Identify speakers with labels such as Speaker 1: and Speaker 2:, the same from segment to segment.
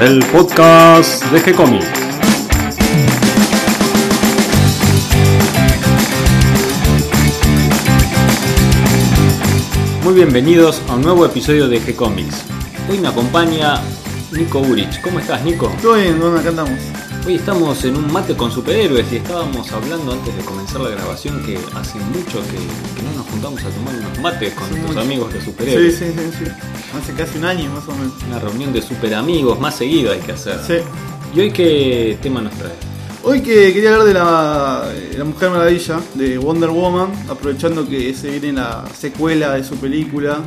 Speaker 1: el podcast de G-Comics. Muy bienvenidos a un nuevo episodio de G-Comics. Hoy me acompaña Nico Urich. ¿Cómo estás, Nico?
Speaker 2: Todo bien, bueno, acá andamos.
Speaker 1: Hoy estamos en un mate con superhéroes y estábamos hablando antes de comenzar la grabación que hace mucho que, que no nos juntamos a tomar unos mates con nuestros
Speaker 2: mucho.
Speaker 1: amigos de
Speaker 2: Sí,
Speaker 1: superhéroes.
Speaker 2: sí, sí, sí. Hace casi un año más o menos.
Speaker 1: Una reunión de super amigos más seguido hay que hacer.
Speaker 2: Sí.
Speaker 1: ¿Y hoy qué tema nos trae?
Speaker 2: Hoy que quería hablar de la, la Mujer Maravilla, de Wonder Woman, aprovechando que se viene la secuela de su película,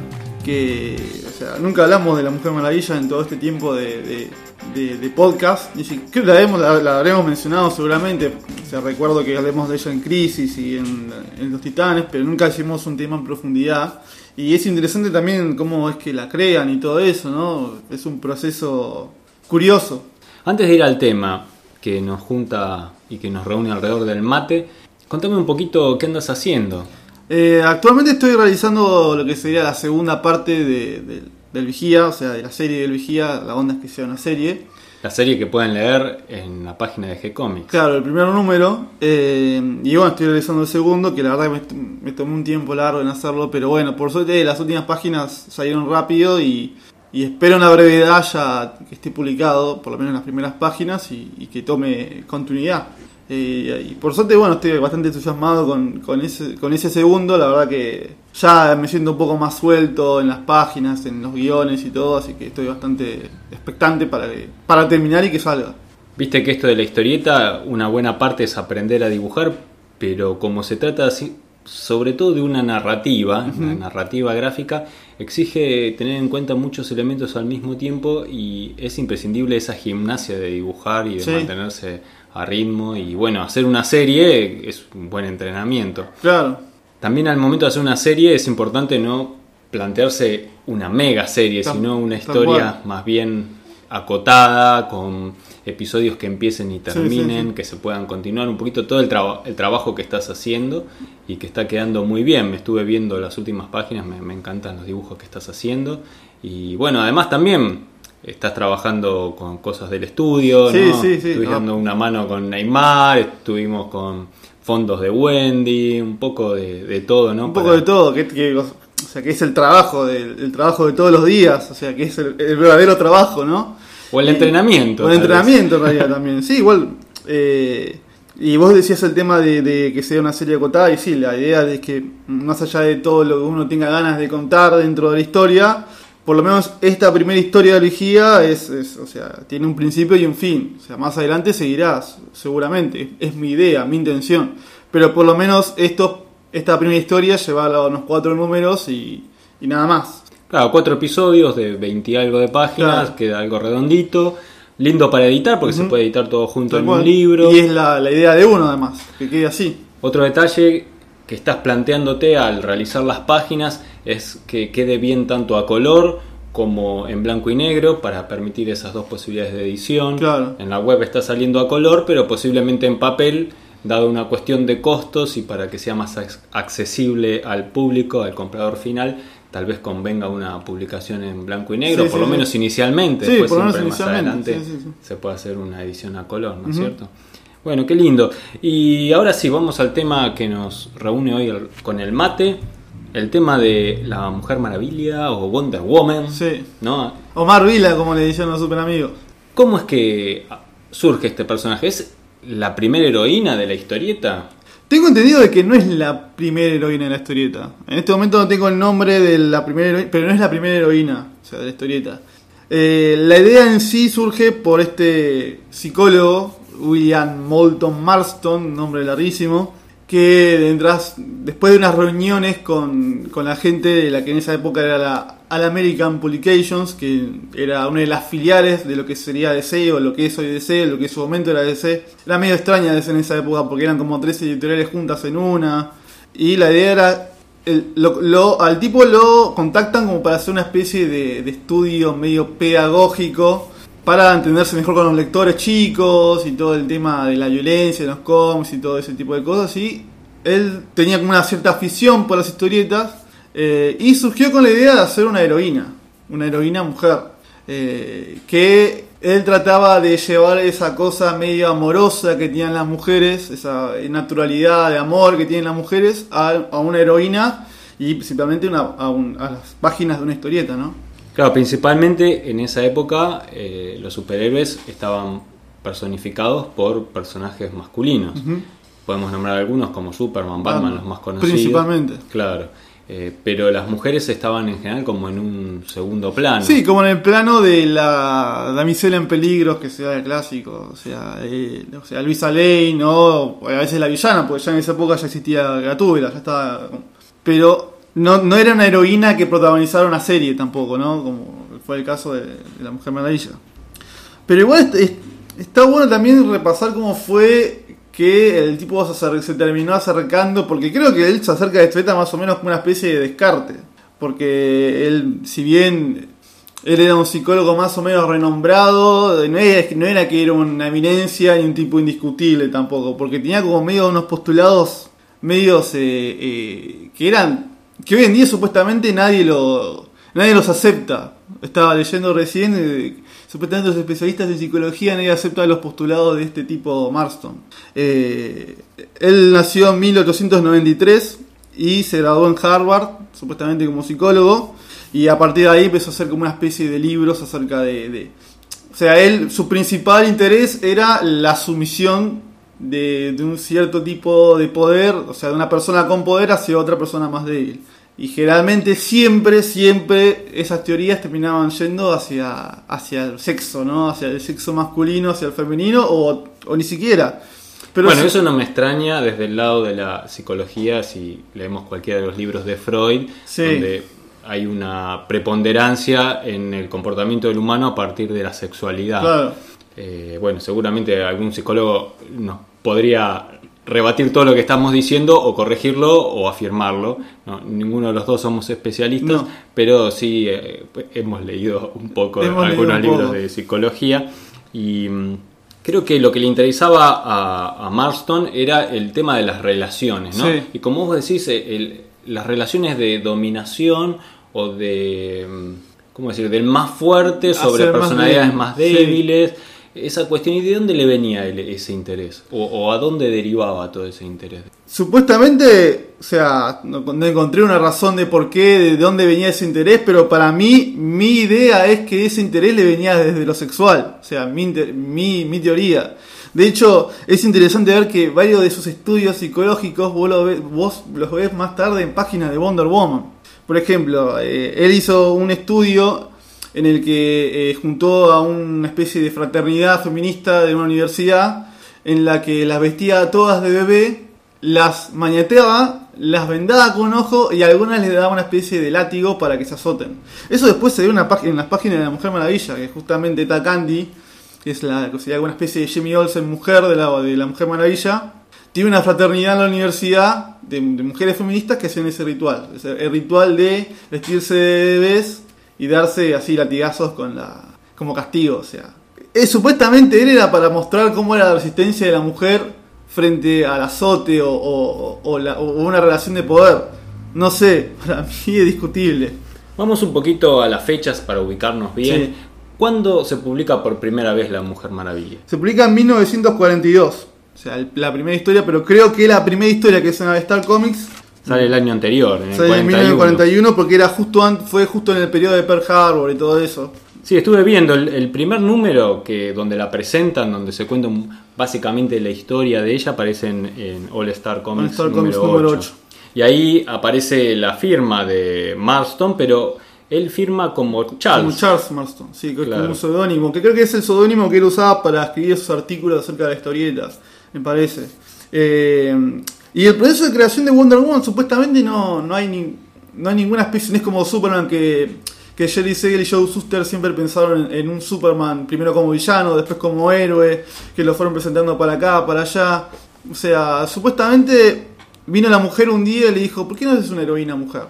Speaker 2: que, o sea, nunca hablamos de la Mujer Maravilla en todo este tiempo de, de, de- de podcast, creo que la, hemos- la, la habremos mencionado seguramente, o sea, recuerdo que hablemos de ella en Crisis y en, en Los Titanes, pero nunca hicimos un tema en profundidad. Y es interesante también cómo es que la crean y todo eso, ¿no? Es un proceso curioso.
Speaker 1: Antes de ir al tema que nos junta y que nos reúne alrededor del mate, contame un poquito qué andas haciendo.
Speaker 2: Eh, actualmente estoy realizando lo que sería la segunda parte de, de- del Vigía, o sea, de la serie del Vigía. La onda es que sea una serie.
Speaker 1: La serie que pueden leer en la página de G-Comics.
Speaker 2: Claro, el primer número. eh, y bueno, estoy realizando el segundo, que la verdad que me, me tomó un tiempo largo en hacerlo. Pero bueno, por suerte las últimas páginas salieron rápido y, y espero en la brevedad ya que esté publicado, por lo menos en las primeras páginas, y, y que tome continuidad. Eh, y por suerte, bueno, estoy bastante entusiasmado con, con, ese, con ese segundo. La verdad que ya me siento un poco más suelto en las páginas, en los guiones y todo, así que estoy bastante expectante para, que- para terminar y que salga.
Speaker 1: Viste que esto de la historieta, una buena parte es aprender a dibujar, pero como se trata así, sobre todo de una narrativa, una narrativa gráfica, exige tener en cuenta muchos elementos al mismo tiempo y es imprescindible esa gimnasia de dibujar y de
Speaker 2: Sí.
Speaker 1: mantenerse a ritmo y bueno, hacer una serie es un buen entrenamiento.
Speaker 2: Claro,
Speaker 1: También al momento de hacer una serie es importante no plantearse una mega serie, sino una historia más bien acotada, con episodios que empiecen y
Speaker 2: sí,
Speaker 1: terminen,
Speaker 2: sí.
Speaker 1: que se puedan continuar un poquito todo el, traba- el trabajo que estás haciendo y que está quedando muy bien. Me estuve viendo las últimas páginas, me, me encantan los dibujos que estás haciendo. Y bueno, además también estás trabajando con cosas del estudio,
Speaker 2: Sí,
Speaker 1: ¿no?
Speaker 2: sí, sí,
Speaker 1: Estuviste
Speaker 2: no.
Speaker 1: dando una mano con Neymar, estuvimos con fondos de Wendy, un poco de, de todo, ¿no?
Speaker 2: un poco
Speaker 1: Para-
Speaker 2: de todo, que, que- o sea, que es el trabajo, del, el trabajo de todos los días, o sea, que es el, el verdadero trabajo, ¿no?
Speaker 1: O el
Speaker 2: Y-
Speaker 1: entrenamiento.
Speaker 2: O el entrenamiento en realidad también. Sí, igual. eh, y vos decías el tema de, de que sea una serie acotada, y sí, la idea de que más allá de todo lo que uno tenga ganas de contar dentro de la historia, por lo menos esta primera historia de Vigía es, es, o sea, tiene un principio y un fin. O sea, más adelante seguirás, seguramente. Es mi idea, mi intención. Pero por lo menos esto, esta primera historia llevarla a unos cuatro números y, y nada más.
Speaker 1: Claro, cuatro episodios de 20 y algo de páginas,
Speaker 2: Claro.
Speaker 1: queda algo redondito. Lindo para editar porque se
Speaker 2: Ujú.
Speaker 1: puede editar todo junto
Speaker 2: Tal
Speaker 1: en
Speaker 2: cual.
Speaker 1: un libro.
Speaker 2: Y es la, la idea de uno además, que quede así.
Speaker 1: Otro detalle que estás planteándote al realizar las páginas es que quede bien tanto a color como en blanco y negro para permitir esas dos posibilidades de edición.
Speaker 2: Claro.
Speaker 1: En la web está saliendo a color, pero posiblemente en papel, dado una cuestión de costos y para que sea más ac- accesible al público, al comprador final, tal vez convenga una publicación en blanco y negro,
Speaker 2: Sí,
Speaker 1: por
Speaker 2: sí,
Speaker 1: lo
Speaker 2: sí.
Speaker 1: menos inicialmente. Después
Speaker 2: por lo menos
Speaker 1: siempre más adelante se puede hacer una edición a color, ¿no es cierto? Bueno, qué lindo. Y ahora sí, vamos al tema que nos reúne hoy con el mate. El tema de la Mujer Maravilla o Wonder Woman.
Speaker 2: Sí.
Speaker 1: ¿no?
Speaker 2: Omar Vila, como le decían los super amigos.
Speaker 1: ¿Cómo es que surge este personaje? ¿Es la primera heroína de la historieta?
Speaker 2: Tengo entendido de que no es la primera heroína de la historieta. En este momento no tengo el nombre de la primera heroína, pero no es la primera heroína, o sea, de la historieta. Eh, la idea en sí surge por este psicólogo, William Moulton Marston, nombre larguísimo, que detrás- después de unas reuniones con, con la gente de la que en esa época era la All American Publications, que era una de las filiales de lo que sería DC o lo que es hoy DC, lo que en su momento era DC. Era medio extraña DC en esa época porque eran como tres editoriales juntas en una. Y la idea era el- lo- lo- al tipo lo contactan como para hacer una especie de, de estudio medio pedagógico para entenderse mejor con los lectores chicos y todo el tema de la violencia en los cómics y todo ese tipo de cosas. Y él tenía como una cierta afición por las historietas eh, y surgió con la idea de hacer una heroína, una heroína mujer, eh, que él trataba de llevar esa cosa medio amorosa que tienen las mujeres, esa naturalidad de amor que tienen las mujeres, a, una heroína y principalmente una, a, un- a las páginas de una historieta, ¿no?
Speaker 1: Claro, principalmente en esa época eh, los superhéroes estaban personificados por personajes masculinos. Podemos nombrar algunos como Superman, Batman,
Speaker 2: Batman,
Speaker 1: los más conocidos.
Speaker 2: principalmente.
Speaker 1: Claro. Eh, pero las mujeres estaban en general como en un segundo plano.
Speaker 2: Sí, como en el plano de la damisela en peligros, que sea el clásico, o sea, eh, o sea Luisa Lane, o a veces la villana, porque ya en esa época ya existía Gatúbela, ya estaba... Pero no, no era una heroína que protagonizara una serie tampoco, ¿no? Como fue el caso de, la Mujer Maravilla. Pero igual est- est- está bueno también repasar cómo fue que el tipo se, terminó acercando, porque creo que él se acerca de Estreta más o menos como una especie de descarte. Porque él, si bien él era un psicólogo más o menos renombrado, no era, no era que era una eminencia ni un tipo indiscutible tampoco, porque tenía como medio unos postulados medios eh, eh, que eran que hoy en día supuestamente nadie lo nadie los acepta. Estaba leyendo recién eh, supuestamente los especialistas en psicología nadie acepta los postulados de este tipo Marston. Eh, él nació en 1893 y se graduó en Harvard, supuestamente como psicólogo, y a partir de ahí empezó a hacer como una especie de libros acerca de, de- o sea, él, su principal interés era la sumisión de, de un cierto tipo de poder, o sea, de una persona con poder hacia otra persona más débil. Y generalmente siempre, siempre esas teorías terminaban yendo hacia, hacia el sexo, ¿no? Hacia el sexo masculino, hacia el femenino, o, o ni siquiera. Pero
Speaker 1: bueno,
Speaker 2: sí-
Speaker 1: eso no me extraña desde el lado de la psicología, si leemos cualquiera de los libros de Freud,
Speaker 2: Sí.
Speaker 1: donde hay una preponderancia en el comportamiento del humano a partir de la sexualidad.
Speaker 2: Claro.
Speaker 1: Eh, bueno, seguramente algún psicólogo nos podría rebatir todo lo que estamos diciendo o corregirlo o afirmarlo. No, ninguno de los dos somos especialistas,
Speaker 2: No.
Speaker 1: pero sí eh, hemos leído un poco de algunos
Speaker 2: un
Speaker 1: libros
Speaker 2: poco.
Speaker 1: de psicología y mm, creo que lo que le interesaba a, a Marston era el tema de las relaciones, ¿no?
Speaker 2: Sí.
Speaker 1: Y como vos decís, eh, el- las relaciones de dominación o de, mm, ¿cómo decir?, del más fuerte sobre
Speaker 2: Hacer más
Speaker 1: personalidades
Speaker 2: débil,
Speaker 1: más
Speaker 2: sí.
Speaker 1: Esa cuestión, ¿y de dónde le venía ese interés? O, a dónde derivaba todo ese interés?
Speaker 2: Supuestamente, o sea, no, encontré una razón de por qué, de dónde venía ese interés, pero para mí, mi idea es que ese interés le venía desde lo sexual, o sea, mi, mi, mi teoría. De hecho, es interesante ver que varios de sus estudios psicológicos vos, lo ves, los ves más tarde en páginas de Wonder Woman. Por ejemplo, eh, él hizo un estudio en el que eh, juntó a una especie de fraternidad feminista de una universidad en la que las vestía todas de bebé, las mañeteaba, las vendaba con ojo y a algunas les daba una especie de látigo para que se azoten. Eso después se ve una en las páginas de la Mujer Maravilla, que justamente Ta Candy, que es la, que sería una especie de Jamie Olsen mujer de la, de la Mujer Maravilla, tiene una fraternidad en la universidad de, mujeres feministas que hacen ese ritual. El ritual de vestirse de bebés y darse así latigazos con la, como castigo. O sea, Eh, supuestamente él era para mostrar cómo era la resistencia de la mujer frente al azote o, o- o la- o una relación de poder. No sé, para mí es discutible.
Speaker 1: Vamos un poquito a las fechas para ubicarnos bien.
Speaker 2: Sí.
Speaker 1: ¿Cuándo se publica por primera vez La Mujer Maravilla?
Speaker 2: Se publica en 1942. O sea, la primera historia, pero creo que la primera historia que es en Star Comics
Speaker 1: Sale el año anterior, en el
Speaker 2: sale en
Speaker 1: 41.
Speaker 2: 1941 porque era justo fue justo en el periodo de Pearl Harbor y todo eso.
Speaker 1: Sí, estuve viendo el, el primer número que donde la presentan, donde se cuenta básicamente la historia de ella, aparece en, en All Star Comics,
Speaker 2: All Star
Speaker 1: número,
Speaker 2: Comics número
Speaker 1: 8.
Speaker 2: ocho.
Speaker 1: Y ahí aparece la firma de Marston, pero él firma como Charles.
Speaker 2: Como Charles Marston, sí, que es
Speaker 1: Claro.
Speaker 2: como un seudónimo, que creo que es el seudónimo que él usaba para escribir sus artículos acerca de las historietas, me parece. Eh, y el proceso de creación de Wonder Woman supuestamente no, no hay ni- no hay ninguna especie, no es como Superman que, que Jerry Siegel y Joe Suster siempre pensaron en, en un Superman, primero como villano, después como héroe, que lo fueron presentando para acá, para allá. O sea, supuestamente vino la mujer un día y le dijo, ¿por qué no haces una heroína mujer?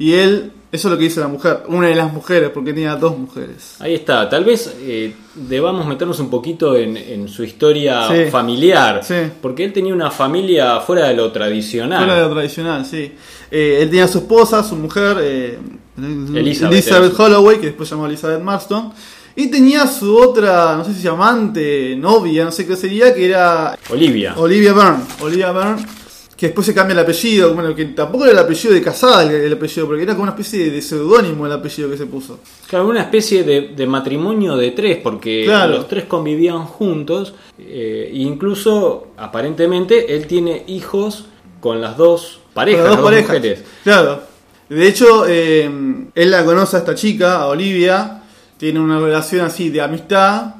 Speaker 2: Y él, eso es lo que dice la mujer, una de las mujeres, porque tenía dos mujeres.
Speaker 1: Ahí está, tal vez eh, debamos meternos un poquito en, en su historia
Speaker 2: Sí.
Speaker 1: familiar,
Speaker 2: Sí.
Speaker 1: porque él tenía una familia fuera de lo tradicional.
Speaker 2: Fuera de lo tradicional, sí. Eh, él tenía a su esposa, su mujer, eh,
Speaker 1: Elizabeth.
Speaker 2: Holloway, que después llamó Elizabeth Marston. Y tenía su otra, no sé si amante, novia, no sé qué sería, que era
Speaker 1: Olivia.
Speaker 2: Olivia Byrne. Olivia Byrne, que después se cambia el apellido, bueno, que tampoco era el apellido de casada el, el apellido, porque era como una especie de seudónimo el apellido que se puso.
Speaker 1: Claro, una especie de, de matrimonio de tres, porque
Speaker 2: Claro.
Speaker 1: los tres convivían juntos. eh, e incluso, aparentemente, él tiene hijos con las dos parejas,
Speaker 2: Con las
Speaker 1: las
Speaker 2: dos
Speaker 1: dos
Speaker 2: parejas.
Speaker 1: mujeres.
Speaker 2: Claro. De hecho, eh, él la conoce a esta chica, a Olivia, tiene una relación así de amistad.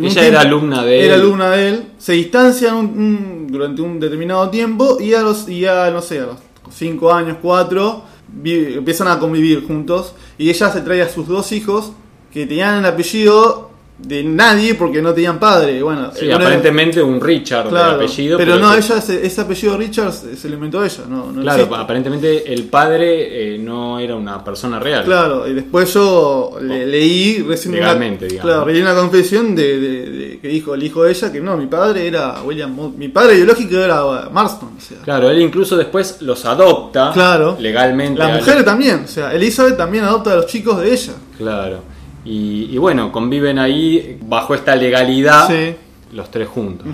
Speaker 1: Ella era alumna de
Speaker 2: Era
Speaker 1: él.
Speaker 2: alumna de él. Se distancian un- un- durante un determinado tiempo y a los, y a, no sé, a los 5 años, 4, empiezan a convivir juntos. Y ella se trae a sus dos hijos que tenían el apellido de nadie porque no tenían padre. Bueno,
Speaker 1: Sí, aparentemente un Richard
Speaker 2: Claro,
Speaker 1: de apellido.
Speaker 2: pero, no,
Speaker 1: que-
Speaker 2: ella ese, ese apellido Richards se lo inventó ella, no, no
Speaker 1: Claro,
Speaker 2: existe.
Speaker 1: aparentemente el padre eh, no era una persona real.
Speaker 2: Claro, y después yo le- leí recién
Speaker 1: Legalmente,
Speaker 2: una,
Speaker 1: digamos.
Speaker 2: claro, leí una confesión de, de- de- que dijo el hijo de ella que no, mi padre era William mi padre biológico era Marston, o sea.
Speaker 1: Claro, él incluso después los adopta
Speaker 2: Claro.
Speaker 1: legalmente.
Speaker 2: La
Speaker 1: a-
Speaker 2: mujer también, o sea, Elizabeth también adopta a los chicos de ella.
Speaker 1: Claro. Y, y bueno, conviven ahí bajo esta legalidad
Speaker 2: Sí.
Speaker 1: los tres juntos.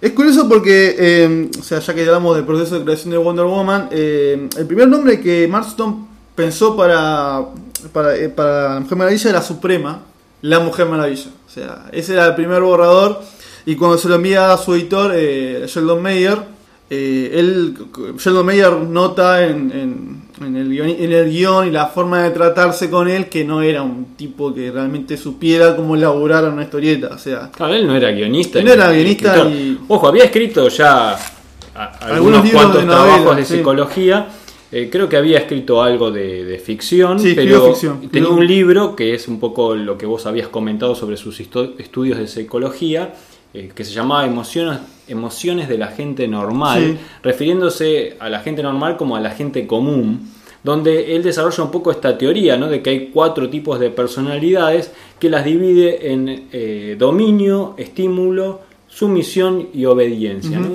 Speaker 2: Es curioso porque, eh, o sea, ya que hablamos del proceso de creación de Wonder Woman, eh, el primer nombre que Marston pensó para, para, eh, para la Mujer Maravilla era Suprema, la Mujer Maravilla. O sea, ese era el primer borrador. Y cuando se lo envía a su editor, eh, Sheldon Mayer, eh, él, Sheldon Mayer nota en, en- en el guion, en el guion y la forma de tratarse con él que no era un tipo que realmente supiera cómo elaborar una historieta. O sea,
Speaker 1: Claro, él no era guionista.
Speaker 2: Él no era guionista y-
Speaker 1: Ojo, había escrito ya a- algunos, cuantos
Speaker 2: de novela,
Speaker 1: trabajos de
Speaker 2: sí.
Speaker 1: psicología. Eh, creo que había escrito algo de, de ficción,
Speaker 2: Sí,
Speaker 1: pero
Speaker 2: ficción.
Speaker 1: tenía un libro que es un poco lo que vos habías comentado sobre sus estudios de psicología, eh, que se llamaba Emociones, Emociones de la gente normal,
Speaker 2: Sí.
Speaker 1: refiriéndose a la gente normal como a la gente común, donde él desarrolla un poco esta teoría, ¿no? de que hay cuatro tipos de personalidades que las divide en eh, dominio, estímulo, sumisión y obediencia. ¿no?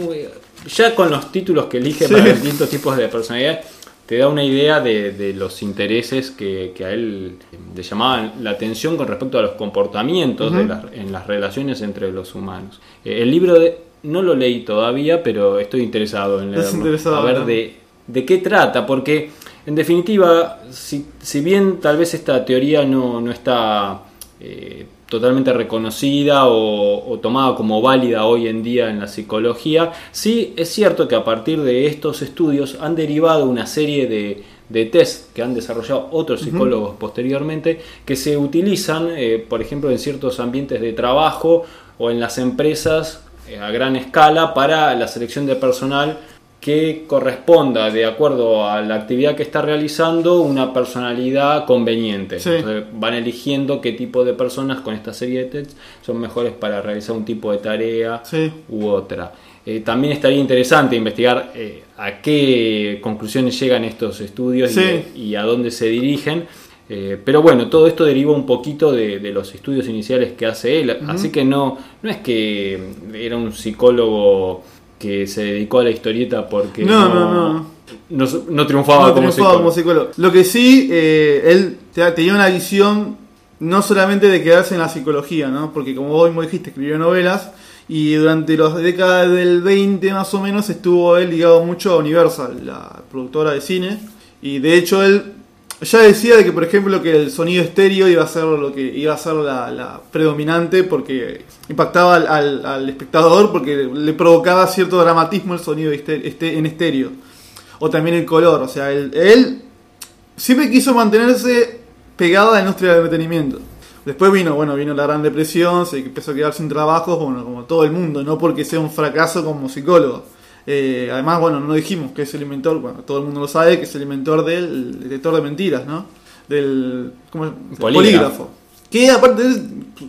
Speaker 1: Ya con los títulos que elige
Speaker 2: Sí.
Speaker 1: para distintos tipos de personalidades, te da una idea de, de los intereses que, que a él le llamaban la atención con respecto a los comportamientos de las- en las relaciones entre los humanos. Eh, el libro de, no lo leí todavía, pero estoy interesado en leerlo.
Speaker 2: interesado,
Speaker 1: a ver
Speaker 2: ¿no?
Speaker 1: de, de qué trata, porque en definitiva, si, si bien tal vez esta teoría no, no está eh, totalmente reconocida o, o tomada como válida hoy en día en la psicología, sí es cierto que a partir de estos estudios han derivado una serie de, de test que han desarrollado otros psicólogos posteriormente que se utilizan, eh, por ejemplo, en ciertos ambientes de trabajo o en las empresas eh, a gran escala para la selección de personal que corresponda, de acuerdo a la actividad que está realizando, una personalidad conveniente.
Speaker 2: Sí.
Speaker 1: Entonces van eligiendo qué tipo de personas con esta serie de tests son mejores para realizar un tipo de tarea
Speaker 2: Sí.
Speaker 1: u otra. Eh, también estaría interesante investigar eh, a qué conclusiones llegan estos estudios y-
Speaker 2: Sí.
Speaker 1: y, a dónde se dirigen. Eh, pero bueno, todo esto deriva un poquito de, de los estudios iniciales que hace él. Así que no, no es que era un psicólogo que se dedicó a la historieta porque
Speaker 2: No, no, no.
Speaker 1: no, no triunfaba
Speaker 2: No
Speaker 1: como
Speaker 2: triunfaba
Speaker 1: psicólogo.
Speaker 2: como psicólogo. Lo que sí, eh, él te- tenía una visión no solamente de quedarse en la psicología, ¿no? Porque como vos mismo dijiste, escribió novelas y durante las décadas del 20 más o menos estuvo él ligado mucho a Universal, la productora de cine. Y de hecho él ya decía de que, por ejemplo, que el sonido estéreo iba a ser lo que iba a ser la, la predominante porque impactaba al, al- espectador porque le provocaba cierto dramatismo el sonido este- este- en estéreo o también el color. O sea, él, él siempre quiso mantenerse pegado a la industria del entretenimiento. Después vino, bueno, vino la Gran Depresión, se empezó a quedar sin trabajos, bueno, como todo el mundo, no porque sea un fracaso como psicólogo. Eh, además, bueno, no dijimos que es el inventor, bueno, todo el mundo lo sabe, que es el inventor del detector de mentiras, ¿no? Del ¿cómo es?
Speaker 1: Polígrafo.
Speaker 2: polígrafo. Que aparte,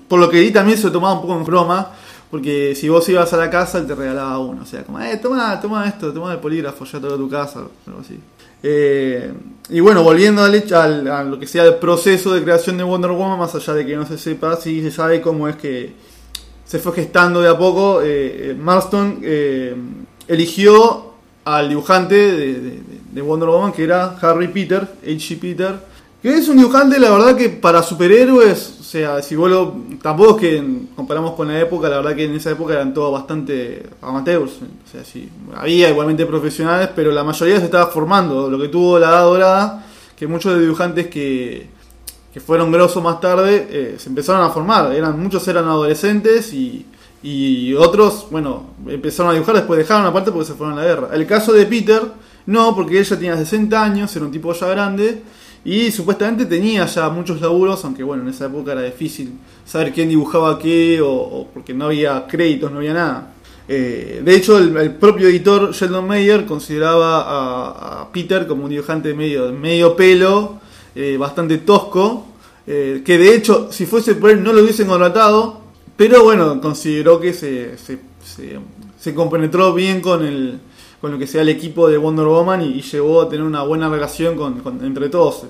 Speaker 2: por lo que vi, también se lo tomaba un poco en broma, porque si vos ibas a la casa, él te regalaba uno. O sea, como, eh, toma, toma esto, toma el polígrafo, ya te lo a tu casa, algo así. Eh, y bueno, volviendo al hecho, al- a lo que sea el proceso de creación de Wonder Woman, más allá de que no se sepa, sí se sabe cómo es que se fue gestando de a poco. eh, eh, Marston eh, eligió al dibujante de, de- de Wonder Woman, que era Harry Peter, H.G. Peter, Que es un dibujante, la verdad que para superhéroes, o sea, si vos lo, tampoco es que comparamos con la época, la verdad que en esa época eran todos bastante amateurs, o sea, sí, había igualmente profesionales, pero la mayoría se estaba formando, lo que tuvo la edad dorada, que muchos de dibujantes que, que fueron grosos más tarde, eh, se empezaron a formar, eran muchos eran adolescentes y, y otros, bueno, empezaron a dibujar, después dejaron aparte porque se fueron a la guerra. El caso de Peter, no, porque él ya tenía 60 años, era un tipo ya grande, y supuestamente tenía ya muchos laburos, aunque bueno, en esa época era difícil saber quién dibujaba qué, o, porque no había créditos, no había nada. Eh, de hecho, el, propio editor Sheldon Mayer consideraba a, Peter como un dibujante medio, medio pelo, eh, bastante tosco, eh, que de hecho, si fuese por él, no lo hubiesen contratado, pero bueno, consideró que se, se, se compenetró bien con el, con lo que sea el equipo de Wonder Woman y, llegó a tener una buena relación con, entre todos.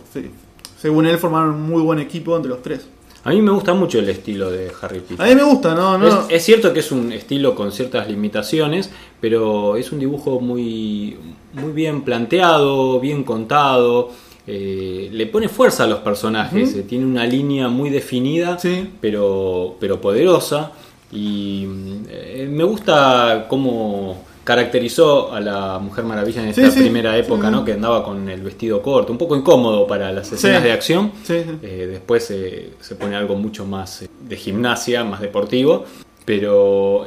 Speaker 2: según él, formaron un muy buen equipo entre los tres.
Speaker 1: A mí me gusta mucho el estilo de Harry Potter.
Speaker 2: A mí me gusta, no, no.
Speaker 1: Es, cierto que es un estilo con ciertas limitaciones, pero es un dibujo muy, muy bien planteado, bien contado. Eh, le pone fuerza a los personajes, eh, tiene una línea muy definida, pero, pero poderosa. Y eh, me gusta cómo caracterizó a la Mujer Maravilla en esta primera época, ¿no? Que andaba con el vestido corto, un poco incómodo para las escenas de acción. Eh, después se pone algo mucho más de gimnasia, más deportivo, pero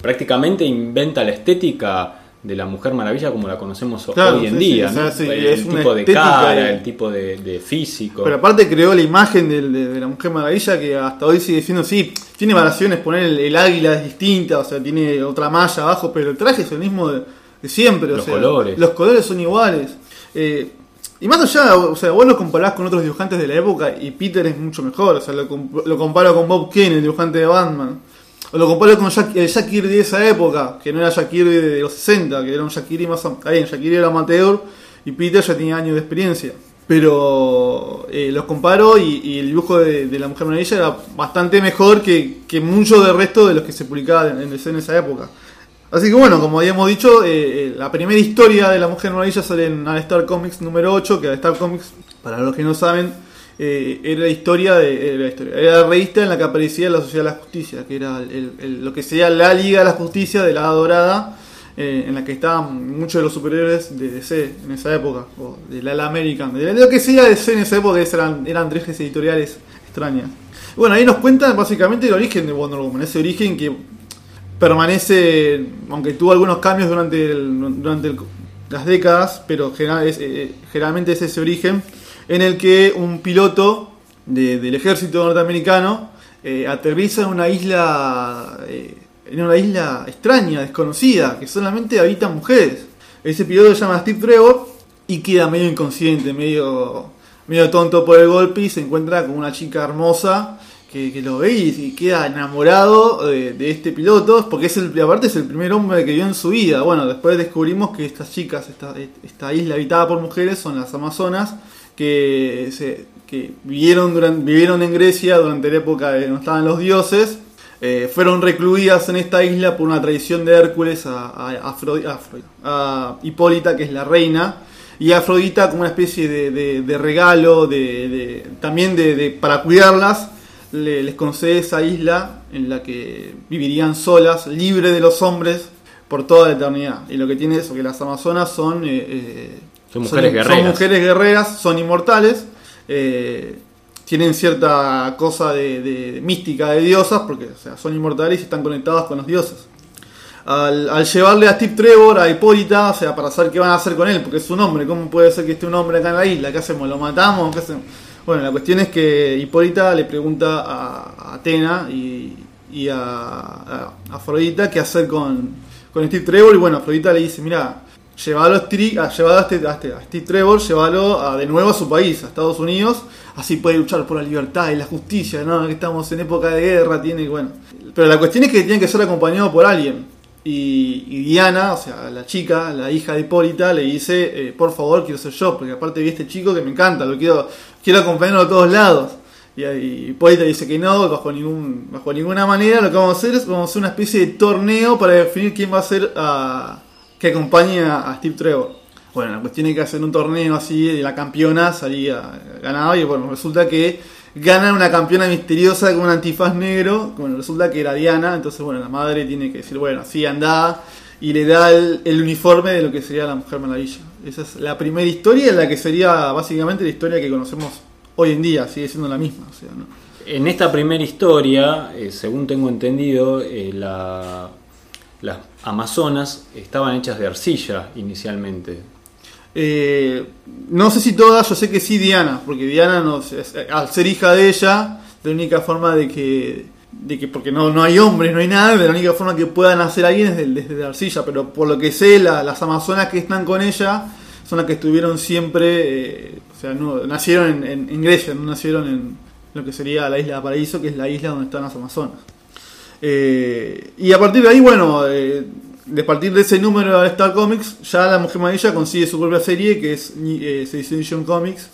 Speaker 1: prácticamente inventa la estética de la Mujer Maravilla como la conocemos hoy en día. el tipo de cara, el tipo de, físico.
Speaker 2: Pero aparte creó la imagen de, la Mujer Maravilla que hasta hoy sigue siendo así. Tiene variaciones, poner el, águila es distinta, o sea, tiene otra malla abajo, pero el traje es el mismo de, siempre.
Speaker 1: Los colores.
Speaker 2: Los colores son iguales. Eh, y más allá, o sea, vos lo comparás con otros dibujantes de la época y Peter es mucho mejor. O sea, lo, lo comparo con Bob Kane, el dibujante de Batman. O lo comparo con Jack, el Jack Kirby de esa época, que no era Jack Kirby de los 60, que era un Jack Kirby más. Ahí, Jack era amateur y Peter ya tenía años de experiencia. Pero eh, los comparo y, el dibujo de, la Mujer Maravilla era bastante mejor que, que mucho del resto de los que se publicaban en, en, esa época. Así que bueno, como habíamos dicho, eh, eh, la primera historia de la Mujer Maravilla sale en Star Comics número 8, que Star Comics, para los que no saben, eh, era la historia de la historia, era la revista en la que aparecía la Sociedad de la Justicia, que era lo que sería la Liga de la Justicia de la Dorada, eh, en la que estaban muchos de los superhéroes de DC en esa época, o de la, American, de lo que sea DC en esa época, eran, eran tres editoriales extrañas. Bueno, ahí nos cuentan básicamente el origen de Wonder Woman, ese origen que permanece, aunque tuvo algunos cambios durante, durante las décadas, pero general, eh, generalmente es ese origen en el que un piloto del ejército norteamericano eh, aterriza en una isla eh, en una isla extraña, desconocida, que solamente habitan mujeres. Ese piloto se llama Steve Trevor y queda medio inconsciente, medio, medio tonto por el golpe y se encuentra con una chica hermosa que, lo ve y, queda enamorado de, este piloto, porque es el, aparte es el primer hombre que vio en su vida. Bueno, después descubrimos que estas chicas, esta, esta isla habitada por mujeres son las Amazonas que, que vivieron, vivieron en Grecia durante la época de no estaban los dioses, eh, fueron recluidas en esta isla por una traición de Hércules a, a, a, Hipólita, que es la reina, y Afrodita como una especie de, regalo, de, también de, para cuidarlas, les concede esa isla en la que vivirían solas, libre de los hombres, por toda la eternidad. Y lo que tiene es que las Amazonas son... Eh, eh,
Speaker 1: son mujeres guerreras.
Speaker 2: Son mujeres guerreras, son inmortales. Eh, tienen cierta cosa de, mística de diosas, porque sea, son inmortales y están conectadas con los dioses. Al, llevarle a Steve Trevor, a Hipólita, o sea, para saber qué van a hacer con él, porque es un hombre, ¿cómo puede ser que esté un hombre acá en la isla? ¿Qué hacemos? ¿Lo matamos? Bueno, la cuestión es que Hipólita le pregunta a, Atena y, a, Afrodita qué hacer con, con Steve Trevor, y bueno, Afrodita le dice, mira, Llevalo a, este, este, a, Steve Trevor, llevalo de nuevo a su país, a Estados Unidos, así puede luchar por la libertad y la justicia, ¿no? Que estamos en época de guerra, tiene, bueno. Pero la cuestión es que tiene que ser acompañado por alguien. Y, Diana, o sea, la chica, la hija de Hipólita, le dice, eh, por favor, quiero ser yo, porque aparte vi a este chico que me encanta, lo quiero, quiero acompañarlo a todos lados. Y, Hipólita dice que no, bajo, ningún, bajo ninguna manera, lo que vamos a hacer es, vamos a hacer una especie de torneo para definir quién va a ser a que acompañe a Steve Trevor. Bueno, la cuestión es que hacen un torneo así, y la campeona salía ganada y bueno, resulta que ganan una campeona misteriosa con un antifaz negro, bueno, resulta que era Diana, entonces bueno, la madre tiene que decir, bueno, sí, anda y le da el, uniforme de lo que sería la Mujer Maravilla. Esa es la primera historia, en la que sería básicamente la historia que conocemos hoy en día, sigue siendo la misma.
Speaker 1: En esta primera historia, eh, según tengo entendido, eh, las Amazonas estaban hechas de arcilla inicialmente.
Speaker 2: Eh, no sé si todas, yo sé que sí Diana, porque Diana, no, al ser hija de ella, la única forma de que, de que porque no, no hay hombres, no hay nada, la única forma que puedan hacer alguien es desde, la arcilla, pero por lo que sé, las Amazonas que están con ella son las que estuvieron siempre, o sea, no, nacieron en, en Grecia, no nacieron en lo que sería la isla de Paraíso, que es la isla donde están las Amazonas. Eh, y a partir de ahí, bueno, eh, de partir de ese número de Star Comics, ya la Mujer Maravilla consigue su propia serie, que es eh, Sensation Comics,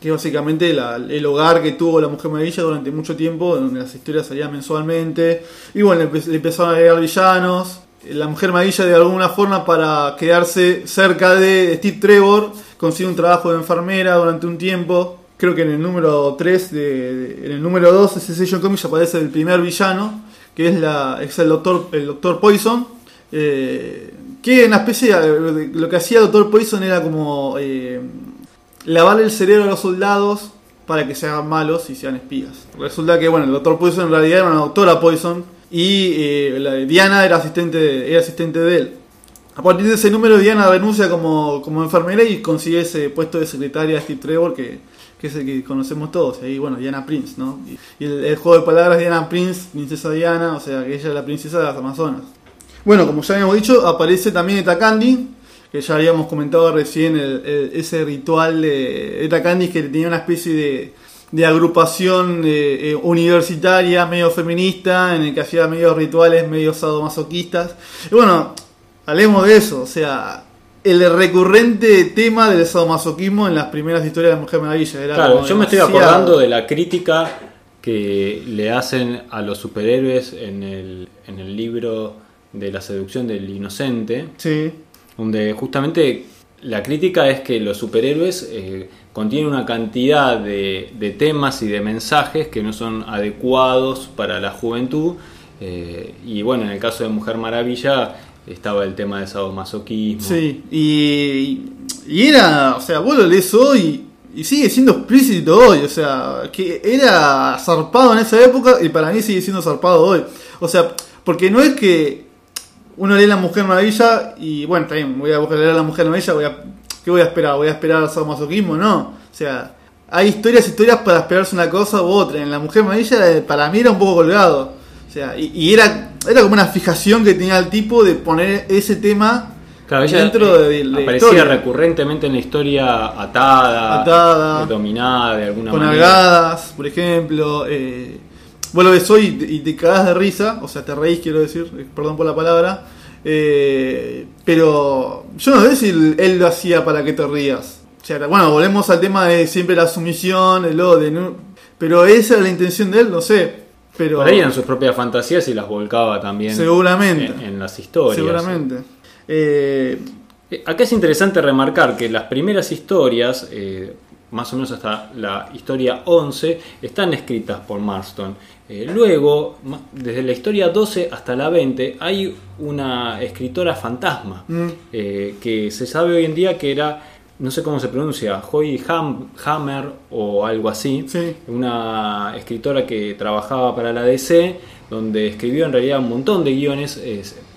Speaker 2: que es básicamente el hogar que tuvo la Mujer Maravilla durante mucho tiempo, donde las historias salían mensualmente. Y bueno, le, empezaron a agregar villanos. La Mujer Maravilla, de alguna forma, para quedarse cerca de Steve Trevor, consigue un trabajo de enfermera durante un tiempo creo que en el número 3, de, en el número 2 de Sensation Comics aparece el primer villano, que es, la, es el doctor el doctor Poison. Eh, que en la especie, lo que hacía el Doctor Poison era como eh, lavar el cerebro a los soldados para que se hagan malos y sean espías. Resulta que, bueno, el Doctor Poison en realidad era una doctora Poison y eh, Diana era asistente, era asistente de él. A partir de ese número, Diana renuncia como, como enfermera y consigue ese puesto de secretaria de Steve Trevor que que es el que conocemos todos. Y bueno, Diana Prince, ¿no? Y, el, juego de palabras Diana Prince, Princesa Diana, o sea, que ella es la princesa de las Amazonas. Bueno, como ya habíamos dicho, aparece también Eta Candy, que ya habíamos comentado recién ese ritual de Eta Candy que tenía una especie de, agrupación eh, eh, universitaria, medio feminista, en el que hacía medio rituales, medio sadomasoquistas. Y bueno, hablemos de eso, o sea, el recurrente tema del sadomasoquismo en las primeras historias de Mujer Maravilla.
Speaker 1: claro, yo me estoy acordando de la crítica que le hacen a los superhéroes en el, en el libro de la seducción del inocente.
Speaker 2: Sí.
Speaker 1: Donde justamente la crítica es que los superhéroes eh, contienen una cantidad de, de, temas y de mensajes que no son adecuados para la juventud. Eh, y bueno, en el caso de Mujer Maravilla estaba el tema de sadomasoquismo.
Speaker 2: Sí, y, y era, o sea, vos lo lees hoy y sigue siendo explícito hoy, o sea, que era zarpado en esa época y para mí sigue siendo zarpado hoy. O sea, porque no es que uno lee La Mujer Maravilla y bueno, también voy a leer La Mujer Maravilla, voy a, ¿qué voy a esperar? ¿Voy a esperar sadomasoquismo? No, o sea, hay historias, historias para esperarse una cosa u otra. En La Mujer Maravilla eh, para mí era un poco colgado y, era, era como una fijación que tenía el tipo de poner ese tema dentro de,
Speaker 1: la Aparecía recurrentemente en la historia atada, dominada de alguna
Speaker 2: con
Speaker 1: manera.
Speaker 2: Con algadas, por ejemplo. Eh, vos lo ves hoy y te, cagás de risa, o sea, te reís, quiero decir, eh, perdón por la palabra. Eh, pero yo no sé si él, lo hacía para que te rías. bueno, volvemos al tema de siempre la sumisión, el odio, pero esa era la intención de él, no sé. Pero,
Speaker 1: Por ahí en sus propias fantasías y las volcaba también
Speaker 2: seguramente,
Speaker 1: en, las historias.
Speaker 2: Seguramente. Eh,
Speaker 1: eh, acá es interesante remarcar que las primeras historias, eh, más o menos hasta la historia 11, están escritas por Marston. luego, desde la historia 12 hasta la 20, hay una escritora fantasma mm. que se sabe hoy en día que era no sé cómo se pronuncia, Joy Hammer o algo así, una escritora que trabajaba para la DC, donde escribió en realidad un montón de guiones,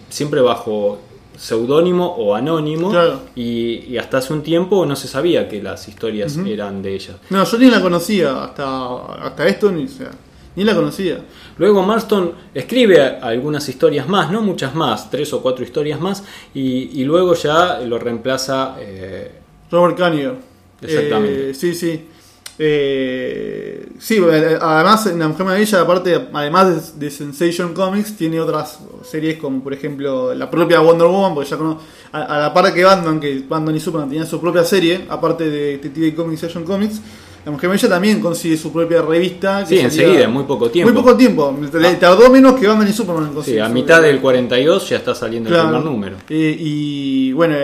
Speaker 1: siempre bajo seudónimo o anónimo, y, hasta hace un tiempo no se sabía que las historias eran de ella.
Speaker 2: No, yo ni la conocía, hasta, hasta esto ni, ni la conocía.
Speaker 1: Luego Marston escribe algunas historias más, no muchas más, tres o cuatro historias más, y, luego ya lo reemplaza... Eh,
Speaker 2: Robert Kanye.
Speaker 1: Exactamente.
Speaker 2: Eh, sí, sí. Eh, sí, eh, además en La Mujer Maravilla, aparte, además de, Sensation Comics, tiene otras series como por ejemplo la propia Wonder Woman, porque ya conozco, a, la par que Batman, que Batman y Superman tenían su propia serie, aparte de TV Comics, Sensation Comics, La Mujer Maravilla también consigue su propia revista.
Speaker 1: sí, enseguida, en muy poco tiempo.
Speaker 2: Muy poco tiempo, ah. tardó menos que Batman y Superman
Speaker 1: Sí, a mitad del 42 ya está saliendo el primer número.
Speaker 2: y bueno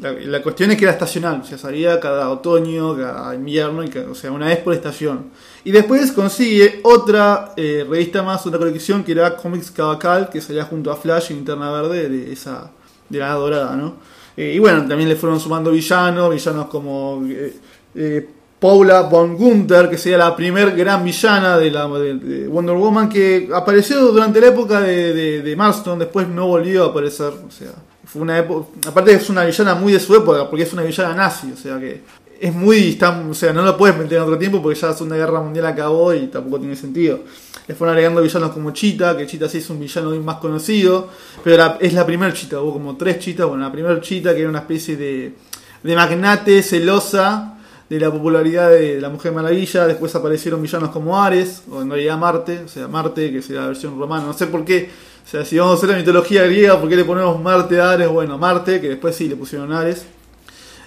Speaker 2: la, cuestión es que era estacional, o sea, salía cada otoño, cada invierno, y o sea, una vez por estación. Y después consigue otra eh, revista más, otra colección que era Comics Cavacal, que salía junto a Flash y Linterna Verde de esa de la dorada, ¿no? Eh, y bueno, también le fueron sumando villanos, villanos como eh, eh, Paula von Gunther, que sería la primer gran villana de, la, de- de Wonder Woman, que apareció durante la época de, de Marston, después no volvió a aparecer, o sea, una época, aparte es una villana muy de su época, porque es una villana nazi, o sea que es muy, o sea, no lo puedes meter en otro tiempo porque ya la Segunda Guerra Mundial acabó y tampoco tiene sentido. Le fueron agregando villanos como Chita, que Chita sí es un villano más conocido, pero es la primera Chita, hubo como tres Chitas, bueno, la primera Chita que era una especie de, de magnate celosa de la popularidad de la Mujer Maravilla, después aparecieron villanos como Ares, o en realidad Marte, o sea, Marte, que sería la versión romana, no sé por qué, o sea, si vamos a hacer la mitología griega, ¿por qué le ponemos Marte a Ares? Bueno, Marte, que después sí le pusieron Ares.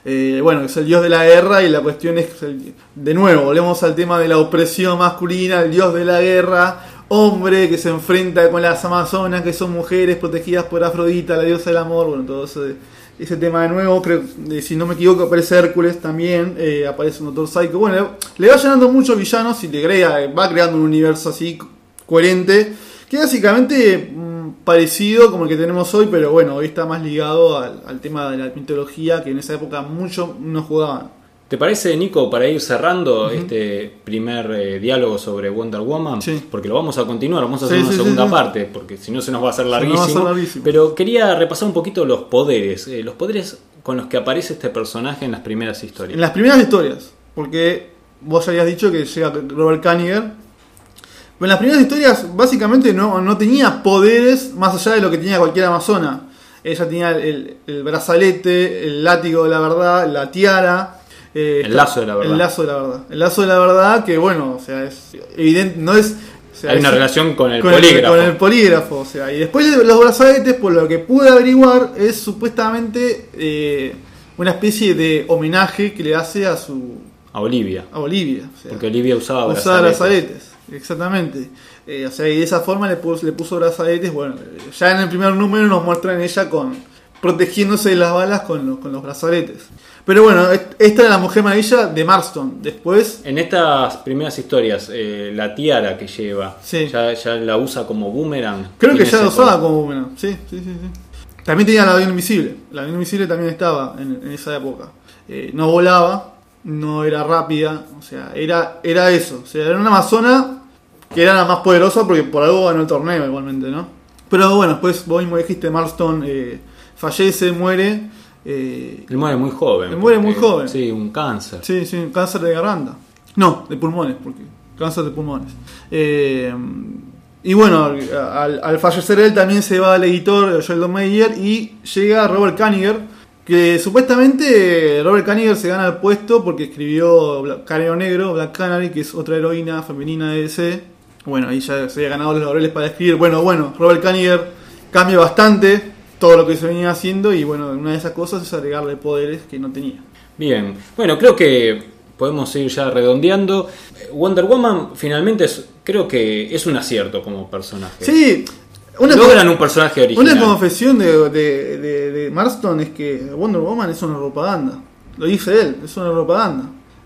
Speaker 2: Eh, bueno, es el dios de la guerra y la cuestión es, de nuevo, volvemos al tema de la opresión masculina, el dios de la guerra, hombre que se enfrenta con las amazonas, que son mujeres protegidas por Afrodita, la diosa del amor, bueno, todo eso ese tema de nuevo, creo, eh, si no me equivoco, aparece Hércules también, eh, aparece un Doctor Psycho, bueno, le va llenando muchos villanos y le crea, va creando un universo así coherente, que básicamente parecido como el que tenemos hoy, pero bueno, hoy está más ligado al, al tema de la mitología, que en esa época mucho no jugaban.
Speaker 1: ¿Te parece, Nico, para ir cerrando este primer eh, diálogo sobre Wonder Woman?
Speaker 2: Sí.
Speaker 1: Porque lo vamos a continuar, vamos a hacer
Speaker 2: Sí,
Speaker 1: una
Speaker 2: sí,
Speaker 1: segunda parte, porque si no se nos va a hacer
Speaker 2: va a
Speaker 1: larguísimo.
Speaker 2: larguísimo.
Speaker 1: Pero quería repasar un poquito los poderes, eh, los poderes con los que aparece este personaje en las primeras historias.
Speaker 2: En las primeras historias, porque vos habías dicho que llega Robert Kaniger. Pero en las primeras historias, básicamente no, no tenía poderes más allá de lo que tenía cualquier amazona. Ella tenía el, el brazalete, el látigo de la verdad, la tiara. eh,
Speaker 1: El lazo de la verdad.
Speaker 2: El lazo de la verdad. El lazo de la verdad, que bueno, o sea, es evidente, no es. o sea,
Speaker 1: Hay una
Speaker 2: es-
Speaker 1: relación con el
Speaker 2: con
Speaker 1: polígrafo.
Speaker 2: con el polígrafo, o sea, y después de los brazaletes, por lo que pude averiguar, es supuestamente eh, una especie de homenaje que le hace a su
Speaker 1: A Olivia.
Speaker 2: a Bolivia. o sea,
Speaker 1: Porque Olivia usaba
Speaker 2: usaba
Speaker 1: brazaletes.
Speaker 2: brazaletes, exactamente. Eh, o sea, y de esa forma le puso, le puso brazaletes. Bueno, ya en el primer número nos muestran ella con protegiéndose de las balas con los, con los brazaletes. Pero bueno, est- esta era la Mujer Maravilla de Marston. Después,
Speaker 1: En estas primeras historias, eh, la tiara que lleva,
Speaker 2: Sí.
Speaker 1: ya, ya la usa como boomerang.
Speaker 2: Creo que ya
Speaker 1: ese
Speaker 2: usaba como bueno. Sí, sí, sí, sí. También tenía la avión invisible. La avión invisible también estaba en, en esa época. Eh, no volaba, no era rápida, o sea, era, era eso. O sea, era una amazona que era la más poderosa porque por algo ganó el torneo igualmente, ¿no? Pero bueno, después vos mismo dijiste, Marston eh, fallece, muere. eh,
Speaker 1: Él muere muy joven.
Speaker 2: Él muere muy joven.
Speaker 1: Sí, un cáncer.
Speaker 2: Sí, sí, cáncer de garganta. No, de pulmones, porque cáncer de pulmones. Eh, y bueno, al, al fallecer él también se va el editor Sheldon Mayer y llega Robert Kaniger, que supuestamente Robert Kaniger se gana el puesto porque escribió Canero Negro, Black Canary, que es otra heroína femenina de DC. Bueno, ahí ya se había ganado los laureles para escribir. Bueno, bueno, Robert Kaniger cambia bastante todo lo que se venía haciendo y bueno, una de esas cosas es agregarle poderes que no tenía.
Speaker 1: Bien, bueno, creo que podemos ir ya redondeando. Wonder Woman finalmente es, creo que es un acierto como personaje.
Speaker 2: Sí, una,
Speaker 1: Logran un personaje original.
Speaker 2: una confesión de, de, de- de Marston es que Wonder Woman es una propaganda. Lo dice él, es una propaganda.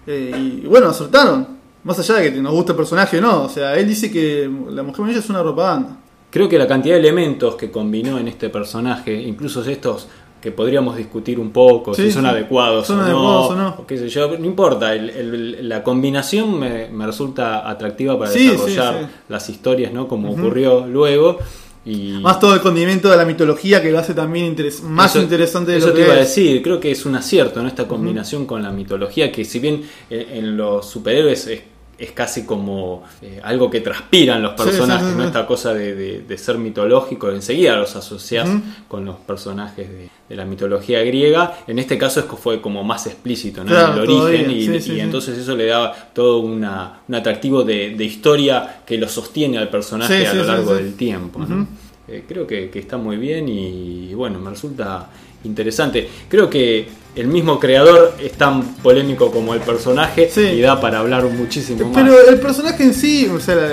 Speaker 2: Eh, y bueno, acertaron. Más allá de que nos guste el personaje o no. O sea, él dice que la Mujer Maravilla es una propaganda.
Speaker 1: Creo que la cantidad de elementos que combinó en este personaje, incluso estos que podríamos discutir un poco,
Speaker 2: Sí,
Speaker 1: si son
Speaker 2: sí.
Speaker 1: adecuados,
Speaker 2: Son
Speaker 1: o,
Speaker 2: adecuados
Speaker 1: no,
Speaker 2: o no.
Speaker 1: o qué sé yo, no importa, el- el- la combinación me, me resulta atractiva para
Speaker 2: Sí,
Speaker 1: desarrollar las historias, ¿no? Como ocurrió luego. Y
Speaker 2: Más todo el condimento de la mitología que lo hace también interes- más
Speaker 1: Eso-
Speaker 2: interesante de
Speaker 1: eso
Speaker 2: lo
Speaker 1: te
Speaker 2: que
Speaker 1: iba a decir, creo que es un acierto, ¿no? Esta combinación con la mitología, que si bien eh, en los superhéroes es, es casi como eh, algo que transpiran los personajes,
Speaker 2: sí, sí,
Speaker 1: ¿no? Esta cosa de, de- de ser mitológico, enseguida los asocias con los personajes de, de la mitología griega. En este caso es que fue como más explícito, ¿no?
Speaker 2: Claro,
Speaker 1: el origen, y, entonces eso le daba todo una, un atractivo de, de historia que lo sostiene al personaje a lo largo del tiempo, ¿no? Eh, creo que, que está muy bien y bueno, me resulta interesante. Creo que el mismo creador es tan polémico como el personaje
Speaker 2: Sí.
Speaker 1: y da para hablar muchísimo más.
Speaker 2: Pero el personaje en sí, o sea, la,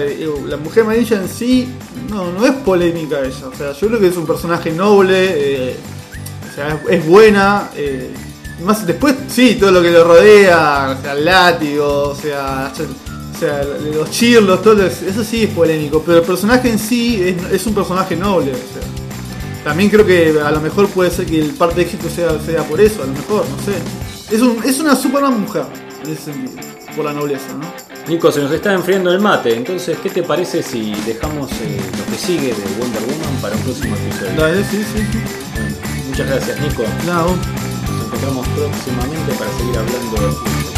Speaker 2: la Mujer Maravilla en sí, no, no es polémica ella. O sea, yo creo que es un personaje noble. eh, o sea, es, buena. Eh, más después, sí, todo lo que lo rodea, o sea, el látigo, o sea, o sea los chirlos, todo eso sí es polémico, pero el personaje en sí es, es un personaje noble. O sea, también creo que a lo mejor puede ser que el parte de éxito sea, sea por eso, a lo mejor, no sé. Es, un, es una Superman mujer, en ese sentido, por la nobleza, ¿no?
Speaker 1: Nico, se nos está enfriando el mate, entonces, ¿qué te parece si dejamos eh, lo que sigue de Wonder Woman para un próximo episodio?
Speaker 2: Dale, sí, sí, sí.
Speaker 1: muchas gracias, Nico.
Speaker 2: No.
Speaker 1: Nos encontramos próximamente para seguir hablando de